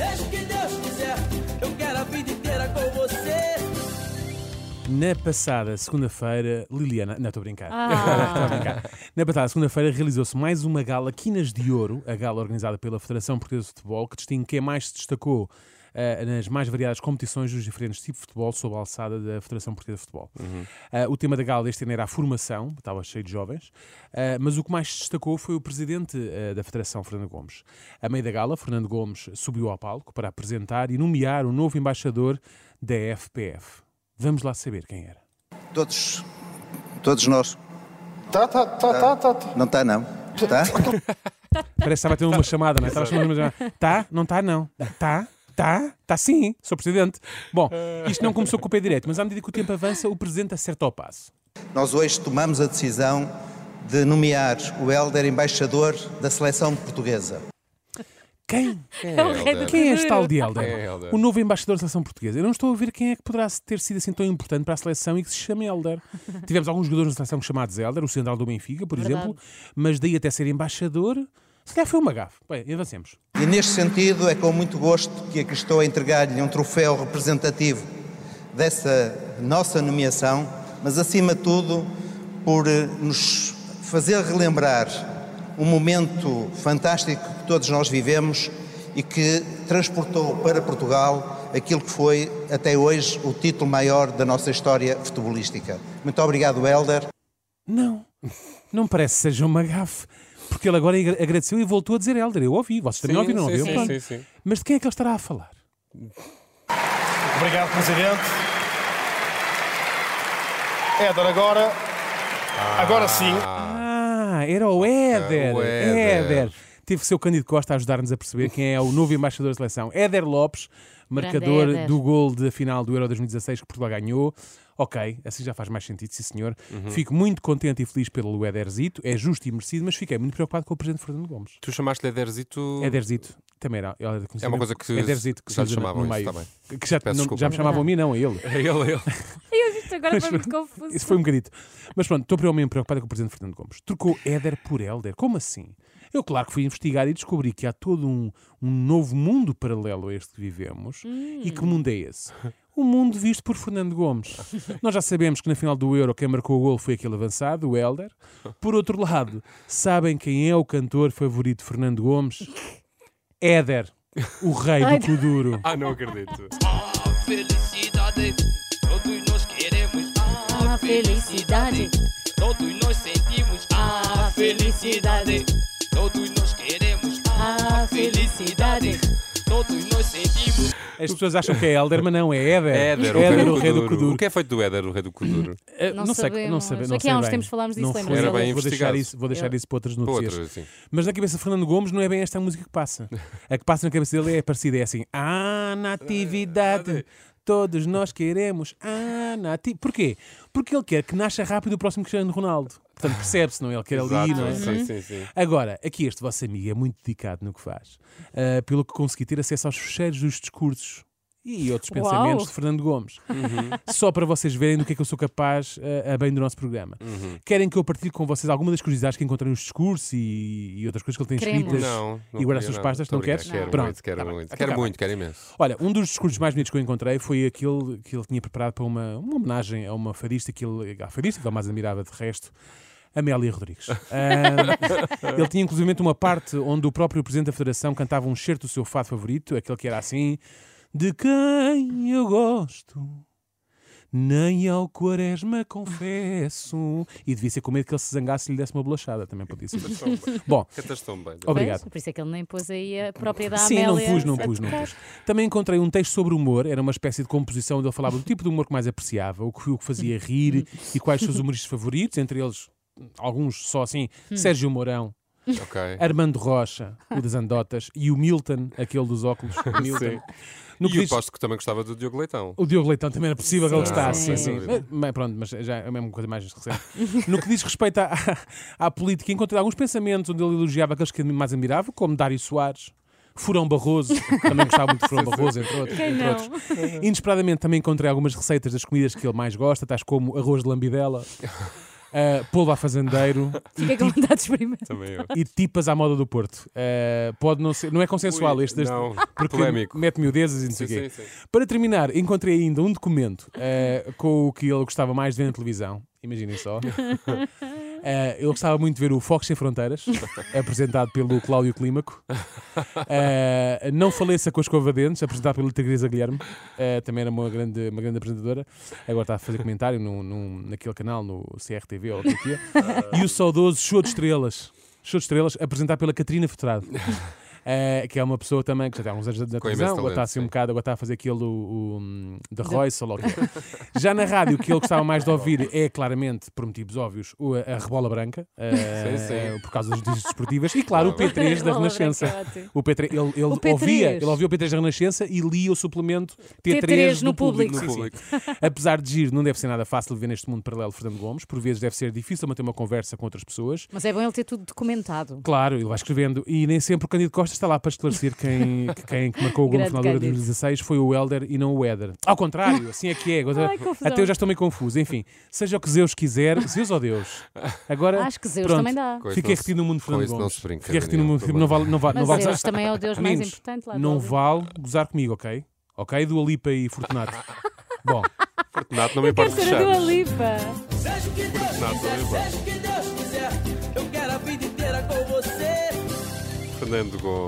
Seja o que Deus quiser, eu quero a vida inteira com você. Na passada segunda-feira, Liliana. Não, estou a brincar. Ah. Estou a brincar. Na passada segunda-feira realizou-se mais uma gala Quinas de Ouro, a gala organizada pela Federação Portuguesa de Futebol, que distingue quem mais se destacou eh, nas mais variadas competições dos diferentes tipos de futebol sob a alçada da Federação Portuguesa de Futebol. Eh, o tema da gala deste ano era a formação, estava cheio de jovens, eh, mas o que mais se destacou foi o presidente da Federação, Fernando Gomes. A meio da gala, Fernando Gomes subiu ao palco para apresentar e nomear o novo embaixador da FPF. Vamos lá saber quem era. Todos, todos nós. Tá, tá, tá, tá, tá. tá. Não está, não? Está? Parece que estava a ter uma chamada, não é? Estava a chamar uma chamada. Tá? Não está, não. Tá? Tá? Tá sim, sou presidente. Bom, isto não começou com o pé direito, mas à medida que o tempo avança, o presidente acerta ao passo. Nós hoje tomamos a decisão de nomear o Helder embaixador da seleção portuguesa. Quem? É do Quem é este tal de Helder? É Helder? O novo embaixador da seleção portuguesa. Eu não estou a ver quem é que poderá ter sido assim tão importante para a seleção e que se chama Helder. Tivemos alguns jogadores na seleção chamados Helder, o central do Benfica, por Verdade. exemplo, mas daí até ser embaixador, se calhar foi uma gafe. Bem, avancemos. E neste sentido é com muito gosto que aqui estou a entregar-lhe um troféu representativo dessa nossa nomeação, mas acima de tudo por eh, nos fazer relembrar um momento fantástico que todos nós vivemos e que transportou para Portugal aquilo que foi até hoje o título maior da nossa história futebolística. Muito obrigado, Helder. Não, não parece que seja uma gafe. Porque ele agora agra- agradeceu e voltou a dizer Helder. Eu ouvi, vocês também Sim, ouviram, não ouviram? sim, sim, sim. Mas de quem é que ele estará a falar? Obrigado, Presidente. Éder, agora. Agora sim. Ah, era o Éder. o Éder. Éder. Teve que ser o Cândido Costa a ajudar-nos a perceber quem é o novo embaixador da seleção. Éder Lopes, marcador Éder. do gol de final do Euro 2016 que Portugal ganhou. Ok, assim já faz mais sentido, sim senhor. Uhum. Fico muito contente e feliz pelo Éderzito. É justo e merecido, mas fiquei muito preocupado com o Presidente Fernando Gomes. Tu chamaste-lhe Ederzito. Éderzito. Também era. É uma coisa que Éderzito, que já lhe chamavam no isso, meio. tá bem. Que já, Peço não- já me chamavam a mim, não, a ele. É ele, é ele. Eu isto agora foi muito confuso. Isso foi um bocadito. Mas pronto, estou realmente preocupado com o Presidente Fernando Gomes. Trocou Éder por Helder. Como assim? Eu, claro que fui investigar e descobri que há todo um, um novo mundo paralelo a este que vivemos. E que mundo é esse? O mundo visto por Fernando Gomes. Nós já sabemos que na final do Euro quem marcou o gol foi aquele avançado, o Helder. Por outro lado, sabem quem é o cantor favorito de Fernando Gomes? Éder, o rei do Kuduro. Ah, não acredito. Felicidade, todos nós queremos. Ah, felicidade. Todos nós sentimos Ah, felicidade. Felicidade. Todos nós sentimos. As pessoas acham que é Helder, mas não, é Éder. Éder, Éder, o rei do Kuduro. O que é feito do Éder, o rei do Kuduro? Eh, Não não sei, não sabemos. sei, não Aqui sei há uns tempos falámos disso, foi. Era bem vou deixar investigado. isso, vou deixar Eu- isso para outras notícias. Mas na cabeça de Fernando Gomes não é bem esta a música que passa. A que passa na cabeça dele é parecida, é assim: Ah, natividade, todos nós queremos. Ah, natividade. Porquê? Porque ele quer que nasça rápido o próximo Cristiano Ronaldo. Portanto, percebe-se, não é? Ele quer ali, não é? Sim, sim, sim. Agora, aqui este vosso amigo é muito dedicado no que faz, ah, pelo que consegui ter acesso aos fecheiros dos discursos e outros Uau! pensamentos de Fernando Gomes. Só para vocês verem do que é que eu sou capaz ah, a bem do nosso programa. Querem que eu partilhe com vocês alguma das curiosidades que encontrei nos discursos e, e outras coisas que ele tem Queremos. escritas Não, não e guarda as suas pastas? Muito Não queres? Quero Pronto, muito, quero tá muito. Quero muito, quero imenso. Olha, um dos discursos mais bonitos que eu encontrei foi aquele que ele tinha preparado para uma, uma homenagem a uma fadista que ele, a fadista que ele mais admirava de resto, Amélia Rodrigues. Ah, ele tinha inclusive uma parte onde o próprio Presidente da Federação cantava um certo do seu fado favorito, aquele que era assim: De quem eu gosto. Nem ao quaresma confesso. E devia ser com medo que ele se zangasse e lhe desse uma bolachada, também podia ser. Bom, Cantas tão bem. Obrigado. Pois, por isso é que ele nem pôs aí a própria da Sim, Amélia. não pus, não a pus, não tocar. pus. Também encontrei um texto sobre humor, era uma espécie de composição onde ele falava do tipo de humor que mais apreciava, o que o que fazia rir e quais os seus humoristas favoritos, entre eles alguns só assim, Hum. Sérgio Mourão, Ok. Armando Rocha, o das Andotas, e o Milton, aquele dos óculos. Milton. No que E eu diz- aposto que também gostava do Diogo Leitão. o Diogo Leitão também era possível que ele gostasse. sim. Sim, Mas, pronto, mas já é a mesma coisa mais recente. No que diz respeito à, à política, encontrei alguns pensamentos onde ele elogiava aqueles que mais admirava, como Dário Soares. Furão Barroso, também gostava muito de Furão Barroso, entre outros. Quem entre não? outros. Inesperadamente também encontrei algumas receitas das comidas que ele mais gosta, tais como arroz de lambidela. Uh, polvo a fazendeiro e, Fiquei com vontade de experimentar. Também eu. e tipas à moda do Porto. Uh, pode não ser, não é consensual Ui, este, deste- não, porque polémico. mete miudezas e não sei o quê. sim, sim. Para terminar, encontrei ainda um documento uh, com o que ele gostava mais de ver na televisão. Imaginem só. Uh, ele gostava muito de ver o Fox Sem Fronteiras, apresentado pelo Cláudio Clímaco. Uh, não Faleça com a Escova de Dentes, apresentado pela Teresa Guilherme. Uh, também era uma grande, uma grande apresentadora. Agora está a fazer comentário num, num- naquele canal, no CRTV ou o é que é. E o saudoso Show de Estrelas. Show de Estrelas, apresentado pela Catarina Furtado. Uh, que é uma pessoa também que já tem alguns anos na televisão, agora está assim um bocado, agora está a fazer aquilo o, o, The Royce, ou. Já na rádio, o que ele gostava mais de ouvir é claramente, por motivos óbvios, o- a Rebola Branca, uh, Sim, sim. por causa das notícias desportivas, e claro, o P3 da Renascença. O P3, ele, ele O P3. ouvia, ele ouvia o P3 da Renascença e lia o suplemento T3, T3 no público. público. Sim, No sim. público. Apesar de giro, não deve ser nada fácil viver neste mundo paralelo de Fernando Gomes. Por vezes deve ser difícil manter uma conversa com outras pessoas. Mas é bom ele ter tudo documentado. Claro, ele vai escrevendo. E nem sempre o Cândido Costa está lá para esclarecer quem, que- quem que marcou o gol no final de Cândido. 2016 foi o Helder e não o Éder. Ao contrário, assim é que é. Ai. Até eu já estou meio confuso. Enfim, seja o que Zeus quiser, Zeus ou Deus. Agora, Acho que Zeus pronto, também dá. Fiquei não retido no mundo de Fernando não Gomes. se brinca, Fiquei retido no mundo não vale, não vale, não vale, Zeus também é o Deus mais Meninos, importante lá não vale gozar comigo, ok? Ok, do Alipa e Fortunato. Bom, Fortunato, não me Quero importa ser a Dua. Lipa. Seja o que Deus Não, quiser, não Fernando Gomes.